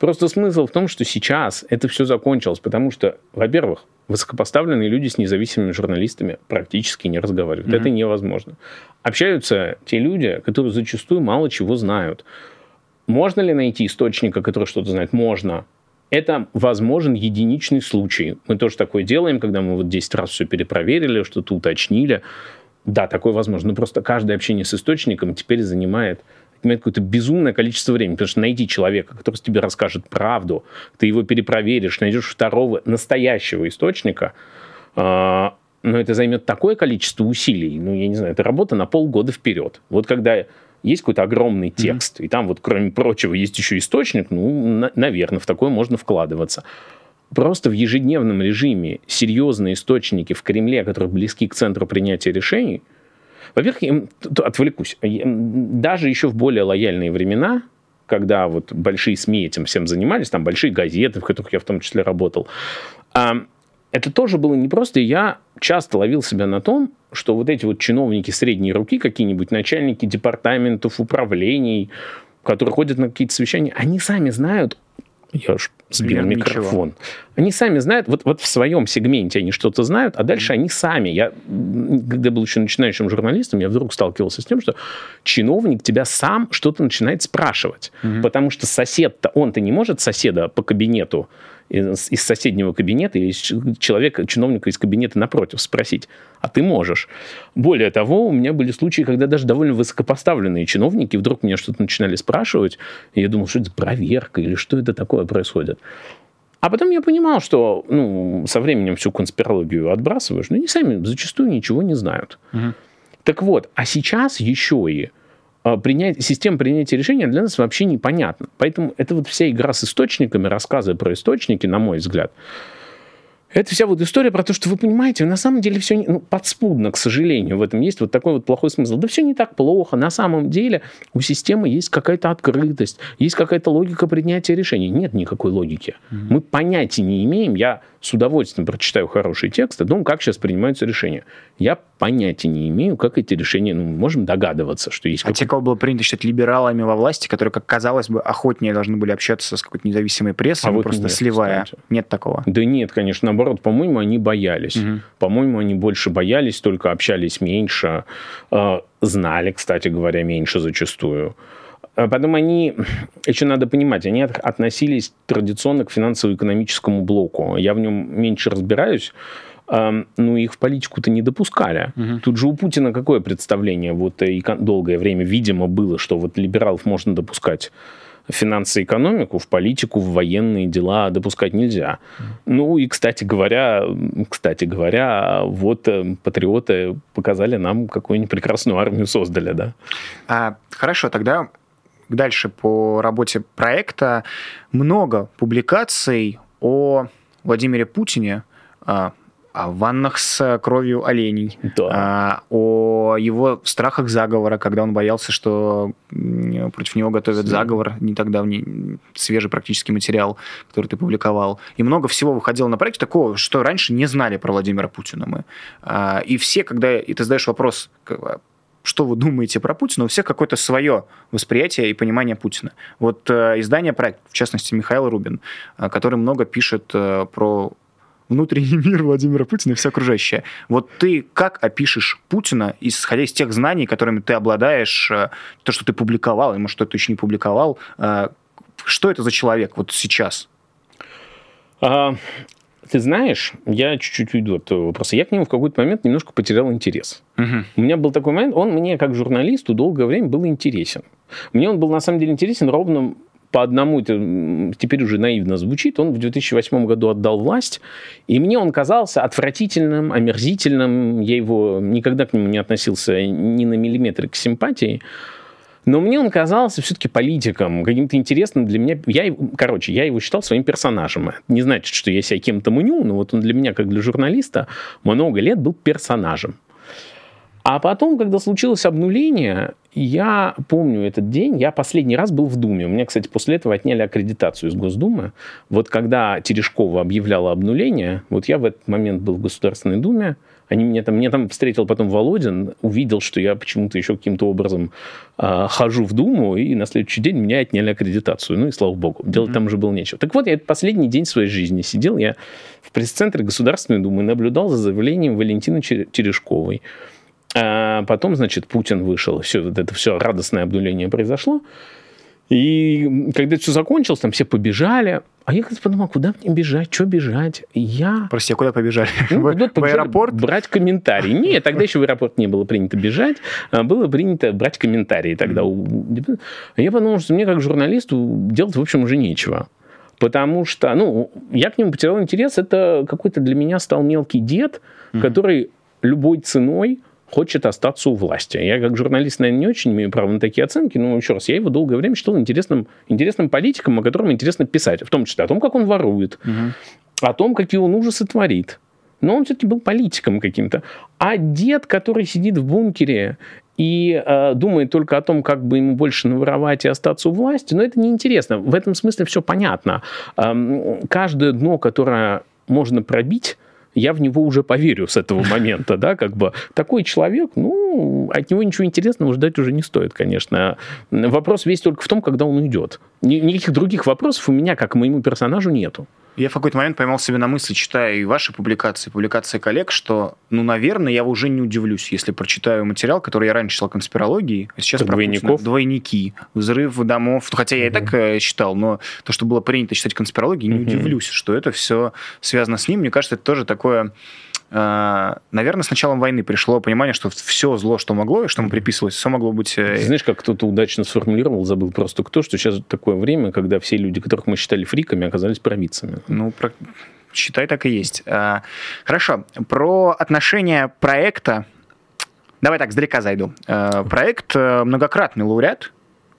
Просто смысл в том, что сейчас это все закончилось, потому что, во-первых, высокопоставленные люди с независимыми журналистами практически не разговаривают. Мгм. Это невозможно. Общаются те люди, которые зачастую мало чего знают. Можно ли найти источника, который что-то знает? Можно. Это возможен единичный случай. Мы тоже такое делаем, когда мы вот 10 раз все перепроверили, что-то уточнили. Да, такое возможно. Но просто каждое общение с источником теперь занимает отнимает какое-то безумное количество времени, потому что найти человека, который тебе расскажет правду, ты его перепроверишь, найдешь второго настоящего источника, а, но это займет такое количество усилий, ну, я не знаю, это работа на полгода вперед. Вот когда есть какой-то огромный текст, и там вот, кроме прочего, есть еще источник, ну, наверное, в такое можно вкладываться. Просто в ежедневном режиме серьезные источники в Кремле, которые близки к центру принятия решений, во-первых, я, отвлекусь, даже еще в более лояльные времена, когда вот большие СМИ этим всем занимались, там большие газеты, в которых я в том числе работал, это тоже было непросто, и я часто ловил себя на том, что вот эти вот чиновники средней руки, какие-нибудь начальники департаментов, управлений, которые ходят на какие-то совещания, они сами знают, я уж сбил Примерно микрофон, они сами знают, вот, вот в своем сегменте они что-то знают, а дальше они сами. Я, когда был еще начинающим журналистом, я вдруг сталкивался с тем, что чиновник тебя сам что-то начинает спрашивать. Мгм. Потому что сосед-то, он-то не может соседа по кабинету из, из соседнего кабинета или человека, чиновника из кабинета напротив спросить, а ты можешь. Более того, у меня были случаи, когда даже довольно высокопоставленные чиновники вдруг меня что-то начинали спрашивать, и я думал, что это проверка или что это такое происходит. А потом я понимал, что ну, со временем всю конспирологию отбрасываешь, но они сами зачастую ничего не знают. Мгм. Так вот, а сейчас еще и принять, система принятия решения для нас вообще непонятна. Поэтому это вот вся игра с источниками, рассказы про источники, на мой взгляд, это вся вот история про то, что вы понимаете, на самом деле все не, ну, подспудно, к сожалению, в этом есть вот такой вот плохой смысл. Да все не так плохо. На самом деле у системы есть какая-то открытость, есть какая-то логика принятия решений. Нет никакой логики. Мы понятия не имеем. Я с удовольствием прочитаю хороший текст о том, как сейчас принимаются решения. Я понятия не имею, как эти решения, ну, можем догадываться, что есть А те, кого было принято считать либералами во власти, которые, как казалось бы, охотнее должны были общаться с какой-то независимой прессой, А ну, вот просто нет, сливая. кстати. Нет такого. Да нет, конечно, наоборот, по-моему, они боялись. Мгм. По-моему, они больше боялись, только общались меньше, э, знали, кстати говоря, меньше зачастую. А Потом они, еще надо понимать, они от- относились традиционно к финансово-экономическому блоку. Я в нем меньше разбираюсь, эм, ну их в политику-то не допускали. Мгм. Тут же у Путина какое представление? Вот и кон- долгое время, видимо, было, что вот либералов можно допускать в финансы и экономику, в политику, в военные дела допускать нельзя. Ну и, кстати говоря, кстати говоря, вот э, патриоты показали нам, какую-нибудь прекрасную армию создали, да. А, хорошо, тогда дальше по работе проекта много публикаций о Владимире Путине, а, о ваннах с кровью оленей, Да. а, о его страхах заговора, когда он боялся, что против него готовят Да. заговор, не так давний, свежий практически материал, который ты публиковал. И много всего выходило на проекте такого, что раньше не знали про Владимира Путина мы. А, И все, когда и ты задаешь вопрос, что вы думаете про Путина, у всех какое-то свое восприятие и понимание Путина. Вот э, издание «Проект», в частности, Михаил Рубин, э, который много пишет э, про внутренний мир Владимира Путина и все окружающее. Вот ты как опишешь Путина, исходя из тех знаний, которыми ты обладаешь, э, то, что ты публиковал, может, что ты еще не публиковал, э, что это за человек вот сейчас? А, ты знаешь, я чуть-чуть уйду от этого вопроса. Я к нему в какой-то момент немножко потерял интерес. Угу. У меня был такой момент, он мне как журналисту долгое время был интересен. Мне он был на самом деле интересен ровно по одному, это теперь уже наивно звучит, он в 2008 году отдал власть, и мне он казался отвратительным, омерзительным, я его никогда к нему не относился ни на миллиметр к симпатии, но мне он казался все-таки политиком, каким-то интересным для меня. Я, короче, я его считал своим персонажем. Не значит, что я себя кем-то мню, но вот он для меня, как для журналиста, много лет был персонажем. А потом, когда случилось обнуление, я помню этот день, я последний раз был в Думе. У меня, кстати, после этого отняли аккредитацию из Госдумы. Вот когда Терешкова объявляла обнуление, вот я в этот момент был в Государственной Думе, они меня там, мне там встретил потом Володин, увидел, что я почему-то еще каким-то образом э, хожу в Думу, и на следующий день меня отняли аккредитацию. Ну и слава богу, делать mm-hmm. там уже было нечего. Так вот, я последний день своей жизни сидел, я в пресс-центре Государственной Думы наблюдал за заявлением Валентины Терешковой. А потом, значит, Путин вышел, все вот это все радостное обнуление произошло. И когда это все закончилось, там все побежали. А я как-то подумал, куда мне бежать, что бежать? я... Прости, а куда побежали? Ну, в, в аэропорт? Брать комментарии. Нет, тогда еще в аэропорт не было принято бежать, а было принято брать комментарии тогда. Mm-hmm. Я подумал, что мне как журналисту делать, в общем, уже нечего. Потому что, ну, я к нему потерял интерес. Это какой-то для меня стал мелкий дед, mm-hmm. который любой ценой хочет остаться у власти. Я как журналист, наверное, не очень имею право на такие оценки, но еще раз, я его долгое время считал интересным, интересным политиком, о котором интересно писать, в том числе о том, как он ворует, угу. о том, какие он ужасы творит. Но он все-таки был политиком каким-то. А дед, который сидит в бункере и э, думает только о том, как бы ему больше наворовать и остаться у власти, но это неинтересно. В этом смысле все понятно. Эм, каждое дно, которое можно пробить, я в него уже поверю с этого момента, да, как бы такой человек, ну, от него ничего интересного ждать уже не стоит, конечно. Вопрос весь только в том, когда он уйдет. Никаких других вопросов у меня, как моему персонажу, нету. Я в какой-то момент поймал себе на мысли, читая и ваши публикации, публикации коллег, что, ну, наверное, я уже не удивлюсь, если прочитаю материал, который я раньше читал конспирологии, а сейчас про Двойников? Двойники, взрыв домов. Хотя я и так э, читал, но то, что было принято читать конспирологии, не удивлюсь, что это все связано с ним. Мне кажется, это тоже такое наверное, с началом войны пришло понимание, что все зло, что могло, и что ему приписывалось, все могло быть... Э, знаешь, как кто-то удачно сформулировал, забыл просто кто, что сейчас такое время, когда все люди, которых мы считали фриками, оказались провидцами. Ну, про... считай, так и есть. А, хорошо. Про отношение проекта Давай так, сдалека зайду. А, проект э, многократный лауреат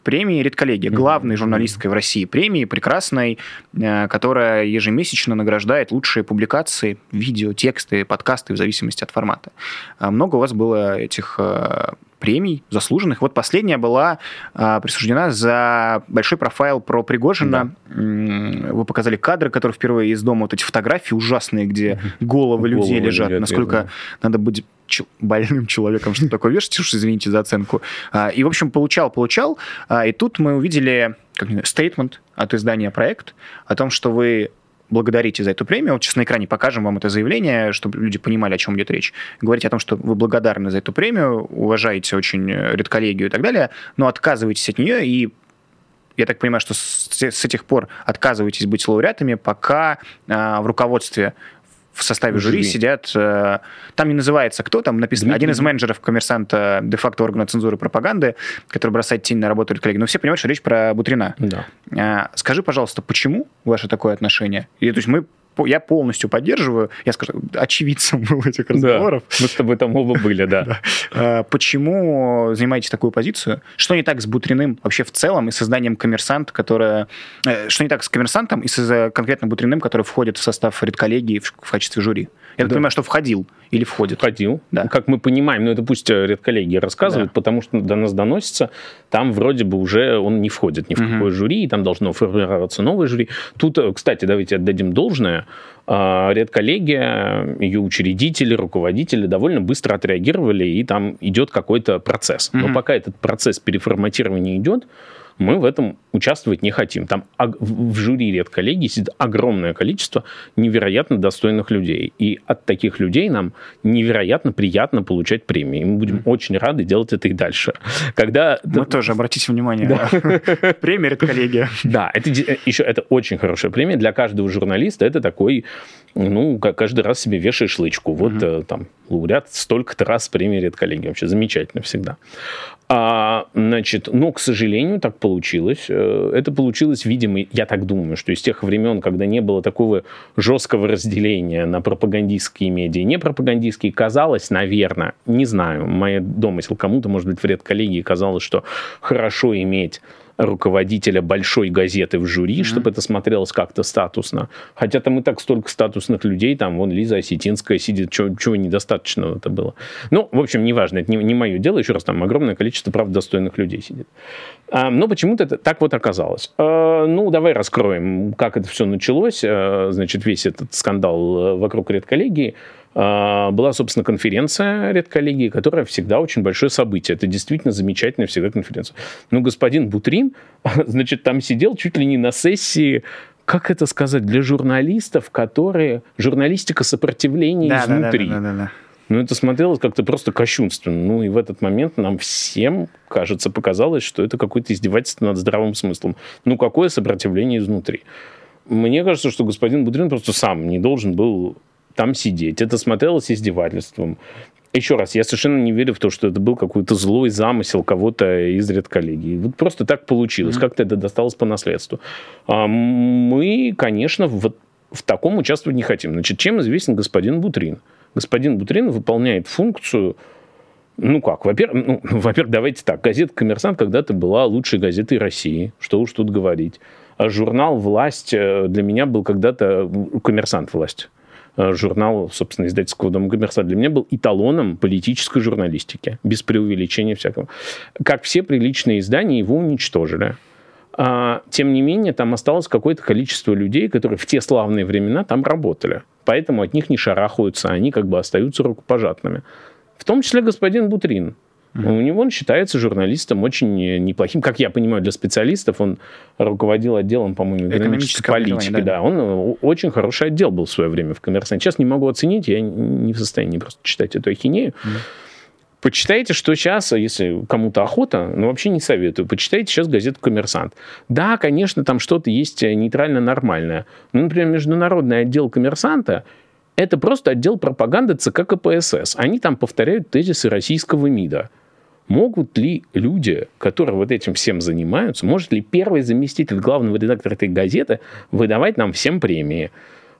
премии «Редколлегия», главной журналистской в России премии, прекрасной, э, которая ежемесячно награждает лучшие публикации, видео, тексты, подкасты в зависимости от формата. А много у вас было этих э, премий заслуженных. Вот последняя была а, присуждена за большой профайл про Пригожина. Да. Вы показали кадры, которые впервые из дома, вот эти фотографии ужасные, где головы, головы людей лежат. Лежат, Насколько надо быть больным человеком, что такое вешать, уж извините за оценку. А, и, в общем, получал, получал. А, и тут мы увидели стейтмент от издания «Проект» о том, что вы благодарите за эту премию. Вот сейчас на экране покажем вам это заявление, чтобы люди понимали, о чем идет речь. Говорите о том, что вы благодарны за эту премию, уважаете очень редколлегию и так далее, но отказываетесь от нее и я так понимаю, что с, с этих пор отказываетесь быть лауреатами, пока э, в руководстве в составе жюри, жюри сидят, э, там не называется кто, там написано, один из менеджеров коммерсанта, де-факто органа цензуры и пропаганды, который бросает тень на работу коллеги. Но все понимают, что речь про Бутрина. Да. Э, скажи, пожалуйста, почему ваше такое отношение? И, то есть мы я полностью поддерживаю, я скажу, очевидцем был этих разговоров. Да, мы с тобой там оба были, да. А, почему занимаете такую позицию? Что не так с Бутриным вообще в целом и созданием коммерсант, которая... Э, что не так с коммерсантом и с конкретно Бутриным, который входит в состав редколлегии в качестве жюри? Я так понимаю, что входил или входит? Входил. Да. Как мы понимаем, ну это пусть э, редколлегии рассказывают, да. потому что до нас доносится, там вроде бы уже он не входит ни в угу. какое жюри, и там должно формироваться новое жюри. Тут, э, кстати, давайте отдадим должное а, редколлегия, ее учредители, руководители довольно быстро отреагировали, и там идет какой-то процесс. Но mm-hmm. пока этот процесс переформатирования идет, мы в этом участвовать не хотим. Там в жюри редколлегии сидит огромное количество невероятно достойных людей. И от таких людей нам невероятно приятно получать премии. мы будем очень рады делать это и дальше. Когда... Мы тоже, обратите внимание, да. премия редколлегия. Да, это еще это очень хорошая премия для каждого журналиста. Это такой, ну, каждый раз себе вешаешь лычку. Вот mm там лауреат столько-то раз премии редколлегии. Вообще замечательно всегда. А, значит, но, к сожалению, так получилось. Э, это получилось, видимо, я так думаю, что из тех времен, когда не было такого жесткого разделения на пропагандистские медиа и непропагандистские, казалось, наверное, не знаю, мой домысел кому-то, может быть, в редколлегии казалось, что хорошо иметь руководителя большой газеты в жюри, mm-hmm. чтобы это смотрелось как-то статусно. Хотя там и так столько статусных людей, там вон Лиза Осетинская сидит, чего, чего недостаточно это было. Ну, в общем, неважно, это не, не мое дело, еще раз, там огромное количество, правда, достойных людей сидит. А, но почему-то это так вот оказалось. А, ну, давай раскроем, как это все началось. А, значит, весь этот скандал э, вокруг редколлегии. А, была, собственно, конференция редколлегии, которая всегда очень большое событие. Это действительно замечательная всегда конференция. Ну, господин Бутрин, значит, там сидел чуть ли не на сессии как это сказать, для журналистов, которые... Журналистика сопротивления да, изнутри. Да, да, да, да, да. Ну, это смотрелось как-то просто кощунственно. Ну, и в этот момент нам всем, кажется, показалось, что это какое-то издевательство над здравым смыслом. Ну, какое сопротивление изнутри? Мне кажется, что господин Будрин просто сам не должен был там сидеть. Это смотрелось издевательством. Еще раз, я совершенно не верю в то, что это был какой-то злой замысел кого-то из редколлегии. Вот просто так получилось, mm-hmm. как-то это досталось по наследству. А мы, конечно, в, в таком участвовать не хотим. Значит, чем известен господин Бутрин? Господин Бутрин выполняет функцию ну как, во-первых, ну, во-первых, давайте так. Газета «Коммерсант» когда-то была лучшей газетой России. Что уж тут говорить. А журнал «Власть» э, для меня был когда-то... «Коммерсант. Власть» журнал, собственно, издательского дома «Коммерсант» для меня был эталоном политической журналистики, без преувеличения всякого. Как все приличные издания, его уничтожили. А, тем не менее, там осталось какое-то количество людей, которые в те славные времена там работали. Поэтому от них не шарахаются, они как бы остаются рукопожатными. В том числе господин Бутрин. Mm-hmm. У него он считается журналистом очень неплохим. Как я понимаю, для специалистов он руководил отделом, по-моему, экономической политики. Да. да, он э, очень хороший отдел был в свое время в коммерсанте. Сейчас не могу оценить, я не в состоянии просто читать эту ахинею. Mm-hmm. Почитайте, что сейчас, если кому-то охота, но вообще не советую, почитайте сейчас газету «Коммерсант». Да, конечно, там что-то есть нейтрально-нормальное. Ну, например, международный отдел «Коммерсанта» это просто отдел пропаганды ЦК КПСС. Они там повторяют тезисы российского МИДа. Могут ли люди, которые вот этим всем занимаются, может ли первый заместитель главного редактора этой газеты выдавать нам всем премии?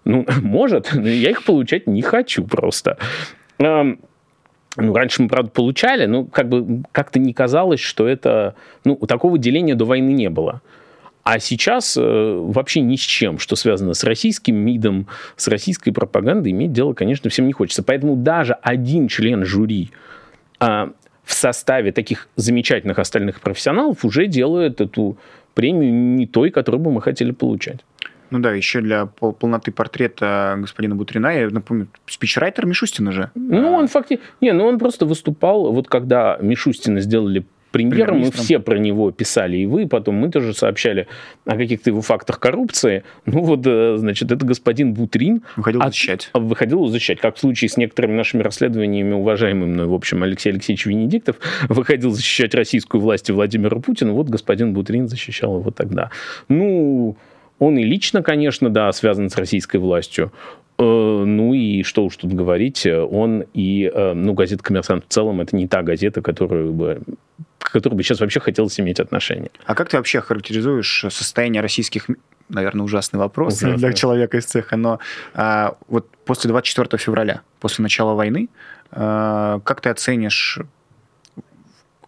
Ну, может, но я их получать не хочу просто. Ну, раньше мы, правда, получали, но как бы как-то не казалось, что это... Ну, такого деления до войны не было. А сейчас э, вообще ни с чем, что связано с российским МИДом, с российской пропагандой, иметь дело, конечно, всем не хочется. Поэтому даже один член жюри э, в составе таких замечательных остальных профессионалов уже делают эту премию не той, которую бы мы хотели получать. Ну да, еще для пол полноты портрета господина Бутрина, я напомню, спичрайтер Мишустина же. Ну, он фактически... Не, ну он просто выступал, вот когда Мишустина сделали премьером, мы все про него писали, и вы, потом мы тоже сообщали о каких-то его фактах коррупции. Ну вот, э, значит, это господин Бутрин... Выходил от, защищать. Выходил защищать, как в случае с некоторыми нашими расследованиями, уважаемый мной, в общем, Алексей Алексеевич Венедиктов выходил защищать российскую власть и Владимира Путина, вот господин Бутрин защищал его тогда. Ну, он и лично, конечно, да, связан с российской властью. Э, ну и что уж тут говорить, он и, э, ну, газета «Коммерсант» в целом, это не та газета, которую бы к которой бы сейчас вообще хотелось иметь отношение. А как ты вообще характеризуешь состояние российских наверное, ужасный вопрос Ужасно. для человека из цеха, но а, вот после 24 февраля, после начала войны, а, как ты оценишь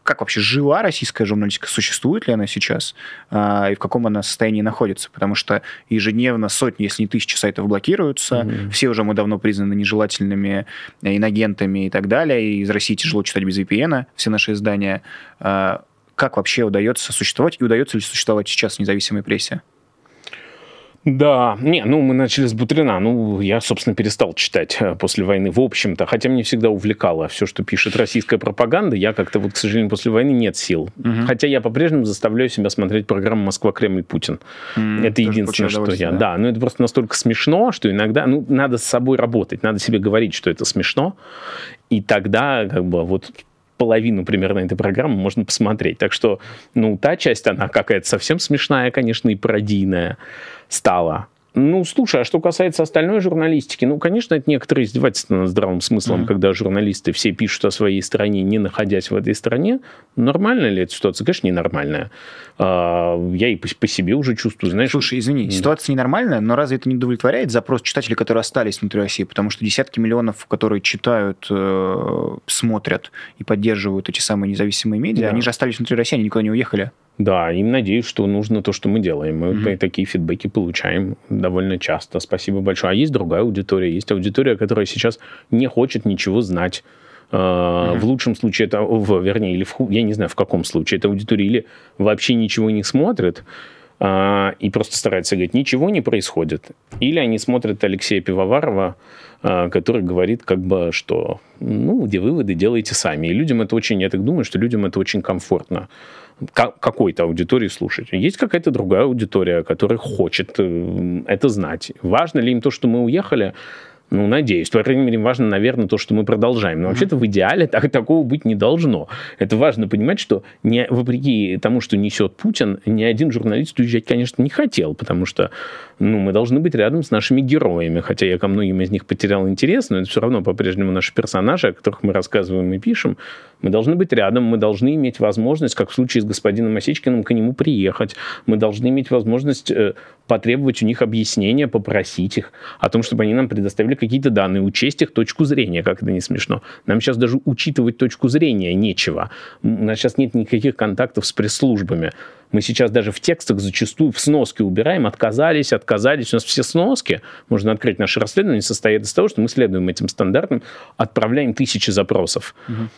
как вообще жива российская журналистика, существует ли она сейчас а, и в каком она состоянии находится, потому что ежедневно сотни, если не тысячи сайтов блокируются, mm-hmm. все уже мы давно признаны нежелательными инагентами и так далее, и из России тяжело читать без VPN, все наши издания. А, как вообще удается существовать и удается ли существовать сейчас в независимой прессе? Да, не, ну мы начали с Бутрина. Ну, я, собственно, перестал читать э, после войны, в общем-то. Хотя мне всегда увлекало все, что пишет российская пропаганда. Я как-то вот, к сожалению, после войны нет сил. Угу. Хотя я по-прежнему заставляю себя смотреть программу «Москва, Кремль, Путин». Mm, это единственное, что я... Да. да, но это просто настолько смешно, что иногда... Ну, надо с собой работать, надо себе говорить, что это смешно. И тогда, как бы, вот половину примерно этой программы можно посмотреть. Так что, ну, та часть, она какая-то совсем смешная, конечно, и пародийная стала. Ну, слушай, а что касается остальной журналистики, ну, конечно, это некоторые издевательство над здравым смыслом, mm-hmm. когда журналисты все пишут о своей стране, не находясь в этой стране. Нормальная ли эта ситуация? Конечно, ненормальная. А, я и по, по себе уже чувствую, знаешь... Слушай, извини, ситуация ненормальная, но разве это не удовлетворяет запрос читателей, которые остались внутри России? Потому что десятки миллионов, которые читают, э, смотрят и поддерживают эти самые независимые медиа, да. они же остались внутри России, они никуда не уехали. Да, им надеюсь, что нужно то, что мы делаем. Мы mm-hmm. такие фидбэки получаем довольно часто. Спасибо большое. А есть другая аудитория. Есть аудитория, которая сейчас не хочет ничего знать. Mm-hmm. В лучшем случае это, в, вернее, или в, я не знаю, в каком случае это аудитория, или вообще ничего не смотрит, а, и просто старается говорить, ничего не происходит. Или они смотрят Алексея Пивоварова, который говорит, как бы, что, ну, где выводы делайте сами. И людям это очень, я так думаю, что людям это очень комфортно какой-то аудитории слушать. Есть какая-то другая аудитория, которая хочет э, это знать. Важно ли им то, что мы уехали? Ну, надеюсь. По крайней мере, важно, наверное, то, что мы продолжаем. Но вообще-то в идеале так, такого быть не должно. Это важно понимать, что не, вопреки тому, что несет Путин, ни один журналист уезжать, конечно, не хотел, потому что ну, мы должны быть рядом с нашими героями. Хотя я ко многим из них потерял интерес, но это все равно по-прежнему наши персонажи, о которых мы рассказываем и пишем. Мы должны быть рядом, мы должны иметь возможность, как в случае с господином Осечкиным, к нему приехать. Мы должны иметь возможность э, потребовать у них объяснения, попросить их о том, чтобы они нам предоставили какие-то данные, учесть их точку зрения, как это не смешно. Нам сейчас даже учитывать точку зрения нечего. У нас сейчас нет никаких контактов с пресс-службами. Мы сейчас даже в текстах зачастую в сноске убираем, отказались, отказались. У нас все сноски, можно открыть наше расследование, состоят из того, что мы следуем этим стандартам, отправляем тысячи запросов. Угу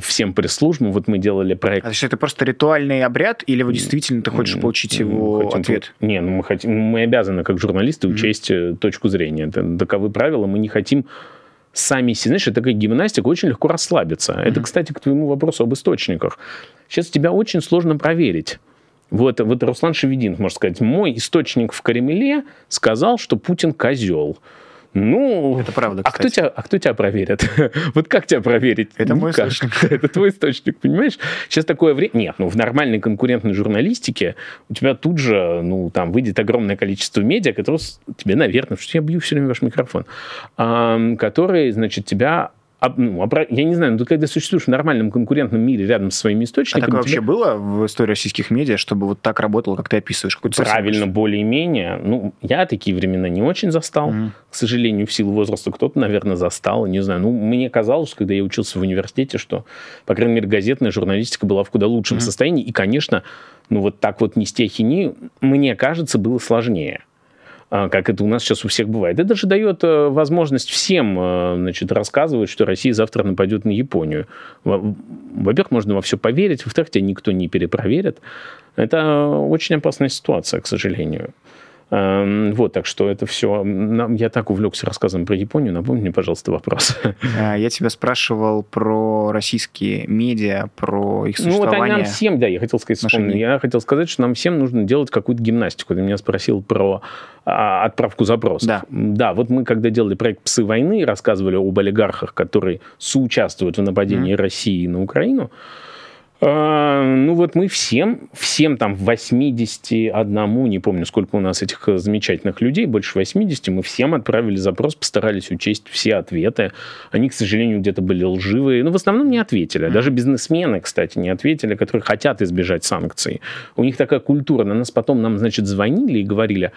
всем пресс-службам. Вот мы делали проект. А что это просто ритуальный обряд, или вы действительно ты хочешь получить его хотим, ответ? Не, ну мы хотим, мы обязаны как журналисты учесть mm-hmm. точку зрения. Это таковы правила. Мы не хотим сами себе, знаешь, это такая гимнастика, очень легко расслабиться. Mm-hmm. Это, кстати, к твоему вопросу об источниках. Сейчас тебя очень сложно проверить. Вот, вот Руслан Шеведин, можно сказать, мой источник в Кремле сказал, что Путин козел. Ну, это правда. А кто тебя, а кто тебя проверит? вот как тебя проверить? Это мой как? источник. это твой источник, понимаешь? Сейчас такое время. Нет, ну в нормальной конкурентной журналистике у тебя тут же, ну там выйдет огромное количество медиа, которые тебе, наверное, что я бью все время ваш микрофон, которые, значит, тебя ну, я не знаю, но когда существуешь в нормальном конкурентном мире рядом со своими источниками... А такое вообще было в истории российских медиа, чтобы вот так работало, как ты описываешь? Правильно, более-менее. Ну, я такие времена не очень застал. Угу. К сожалению, в силу возраста кто-то, наверное, застал. Не знаю. Ну, мне казалось, когда я учился в университете, что, по крайней мере, газетная журналистика была в куда лучшем угу. состоянии. И, конечно, ну вот так вот нести ахинею, мне кажется, было сложнее. А, как это у нас сейчас у всех бывает. Это же дает э, возможность всем э, значит, рассказывать, что Россия завтра нападет на Японию. Во-первых, можно во все поверить, во-вторых, тебя никто не перепроверит. Это очень опасная ситуация, к сожалению. Эм, вот, так что это все... Я так увлекся рассказом про Японию. Напомни мне, пожалуйста, вопрос. А, я тебя спрашивал про российские медиа, про их существование. Ну, вот нам всем, да, я хотел сказать, вспомню. Я хотел сказать, что нам всем нужно делать какую-то гимнастику. Ты меня спросил про а, отправку запросов. Да. Да, вот мы, когда делали проект «Псы войны», рассказывали об олигархах, которые соучаствуют в нападении mm-hmm. России на Украину, ну вот мы всем, всем там 81, не помню, сколько у нас этих замечательных людей, больше 80, мы всем отправили запрос, постарались учесть все ответы. Они, к сожалению, где-то были лживые, но в основном не ответили. Даже бизнесмены, кстати, не ответили, которые хотят избежать санкций. У них такая культура. На нас потом нам, значит, звонили и говорили,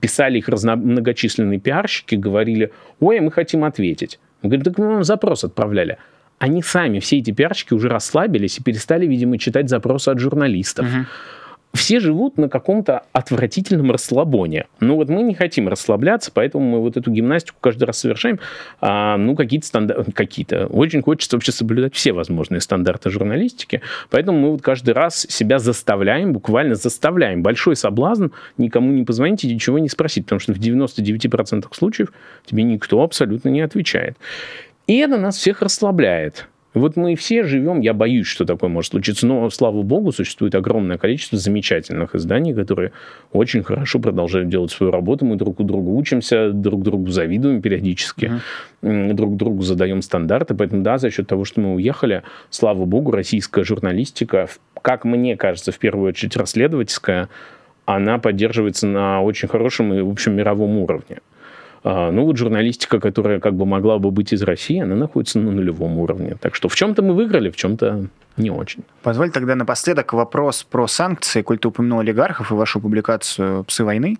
писали их разно... многочисленные пиарщики, говорили, ой, мы хотим ответить. Мы говорим, так мы вам запрос отправляли они сами, все эти пиарщики, уже расслабились и перестали, видимо, читать запросы от журналистов. Угу. все живут на каком-то отвратительном расслабоне. Ну вот мы не хотим расслабляться, поэтому мы вот эту гимнастику каждый раз совершаем. А, ну какие-то стандарты, какие-то. Очень хочется вообще соблюдать все возможные стандарты журналистики, поэтому мы вот каждый раз себя заставляем, буквально заставляем. Большой соблазн никому не позвонить и ничего не спросить, потому что в 99% случаев тебе никто абсолютно не отвечает. И это нас всех расслабляет. Вот мы все живем, я боюсь, что такое может случиться, но, слава богу, существует огромное количество замечательных изданий, которые очень хорошо продолжают делать свою работу, мы друг у друга учимся, друг другу завидуем периодически, uh-huh. друг другу задаем стандарты, поэтому, да, за счет того, что мы уехали, слава богу, российская журналистика, как мне кажется, в первую очередь расследовательская, она поддерживается на очень хорошем и, в общем, мировом уровне. А, ну вот журналистика, которая как бы могла бы быть из России, она находится на нулевом уровне. Так что в чем-то мы выиграли, в чем-то не очень. Позволь тогда напоследок вопрос про санкции, коль ты упомянул олигархов и вашу публикацию «Псы войны».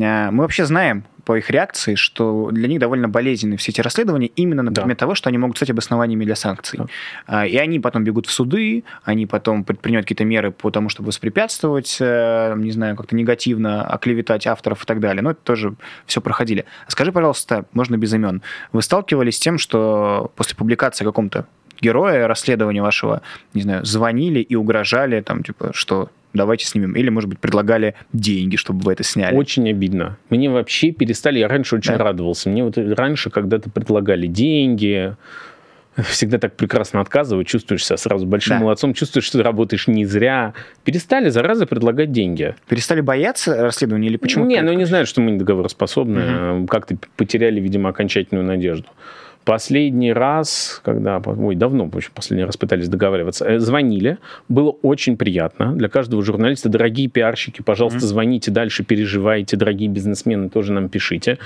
А, мы вообще знаем, по их реакции, что для них довольно болезненны все эти расследования именно на предмет да. того, что они могут стать обоснованиями для санкций. Да. И они потом бегут в суды, они потом предпринимают какие-то меры по тому, чтобы воспрепятствовать, э, не знаю, как-то негативно оклеветать авторов и так далее. Но это тоже все проходили. Скажи, пожалуйста, можно без имен, вы сталкивались с тем, что после публикации каком-то героя расследования вашего, не знаю, звонили и угрожали, там, типа, что давайте снимем. Или, может быть, предлагали деньги, чтобы вы это сняли. Очень обидно. Мне вообще перестали... Я раньше очень да? радовался. Мне вот раньше когда-то предлагали деньги, всегда так прекрасно отказывают, чувствуешь себя сразу большим да. молодцом, чувствуешь, что ты работаешь не зря. Перестали, зараза, предлагать деньги. Перестали бояться расследования или почему? Не, ну не знаю, что мы недоговороспособны. Угу. Как-то потеряли, видимо, окончательную надежду. Последний раз, когда, ой, давно, в общем, последний раз пытались договариваться, э, звонили, было очень приятно для каждого журналиста. Дорогие пиарщики, пожалуйста, mm-hmm. звоните дальше, переживайте, дорогие бизнесмены, тоже нам пишите.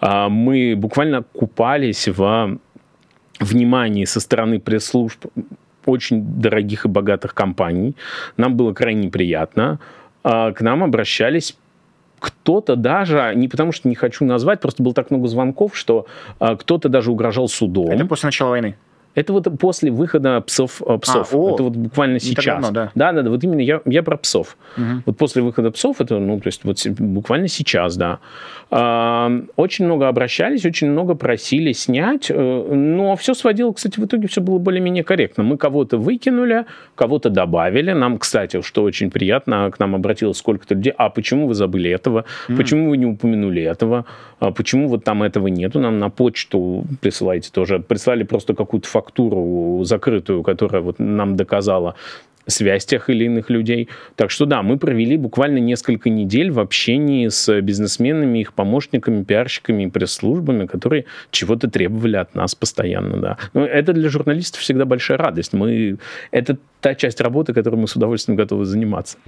А, мы буквально купались в внимании со стороны пресс-служб очень дорогих и богатых компаний. Нам было крайне приятно. А, к нам обращались кто-то даже, не потому что не хочу назвать, просто было так много звонков, что а, кто-то даже угрожал судом. Это после начала войны? Это вот после выхода псов. Э, псов. А, о, это вот буквально сейчас. Давно, да. да, да, да. Вот именно я, я про псов. Угу. Вот после выхода псов, это, ну, то есть вот буквально сейчас, да. А, очень много обращались, очень много просили снять, э, но все сводило, кстати, в итоге все было более-менее корректно. Мы кого-то выкинули, кого-то добавили. Нам, кстати, что очень приятно, к нам обратилось сколько-то людей. А почему вы забыли этого? Mm. Почему вы не упомянули этого? А почему вот там этого нету? Нам на почту присылайте тоже. Прислали просто какую-то фактуру закрытую, которая вот нам доказала связь тех или иных людей. Так что да, мы провели буквально несколько недель в общении с бизнесменами, их помощниками, пиарщиками и пресс-службами, которые чего-то требовали от нас постоянно, да. Но это для журналистов всегда большая радость. Мы... Это та часть работы, которой мы с удовольствием готовы заниматься.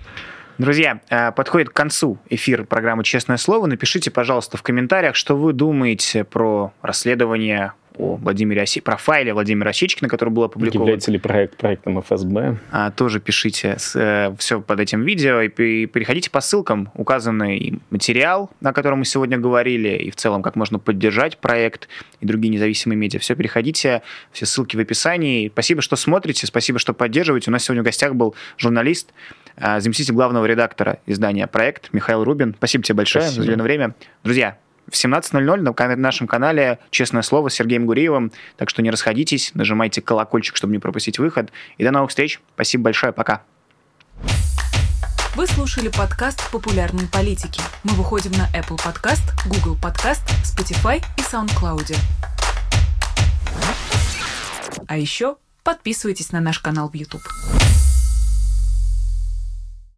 Друзья, э, подходит к концу эфир программы «Честное слово». Напишите, пожалуйста, в комментариях, что вы думаете про расследование о Владимире Оси... профайле Владимира Осечкина, который был опубликован. Является ли проект проектом ФСБ? А, тоже пишите с, э, все под этим видео и, и переходите по ссылкам, указанный материал, о котором мы сегодня говорили, и в целом, как можно поддержать проект и другие независимые медиа. Все, переходите, все ссылки в описании. Спасибо, что смотрите, спасибо, что поддерживаете. У нас сегодня в гостях был журналист, э, заместитель главного редактора издания «Проект» Михаил Рубин. Спасибо тебе большое спасибо. за время. Друзья, в 17.00 на нашем канале «Честное слово» с Сергеем Гуриевым. Так что не расходитесь, нажимайте колокольчик, чтобы не пропустить выход. И до новых встреч. Спасибо большое. Пока. Вы слушали подкаст «Популярные политики». Мы выходим на Apple Podcast, Google Podcast, Spotify и SoundCloud. А еще подписывайтесь на наш канал в YouTube.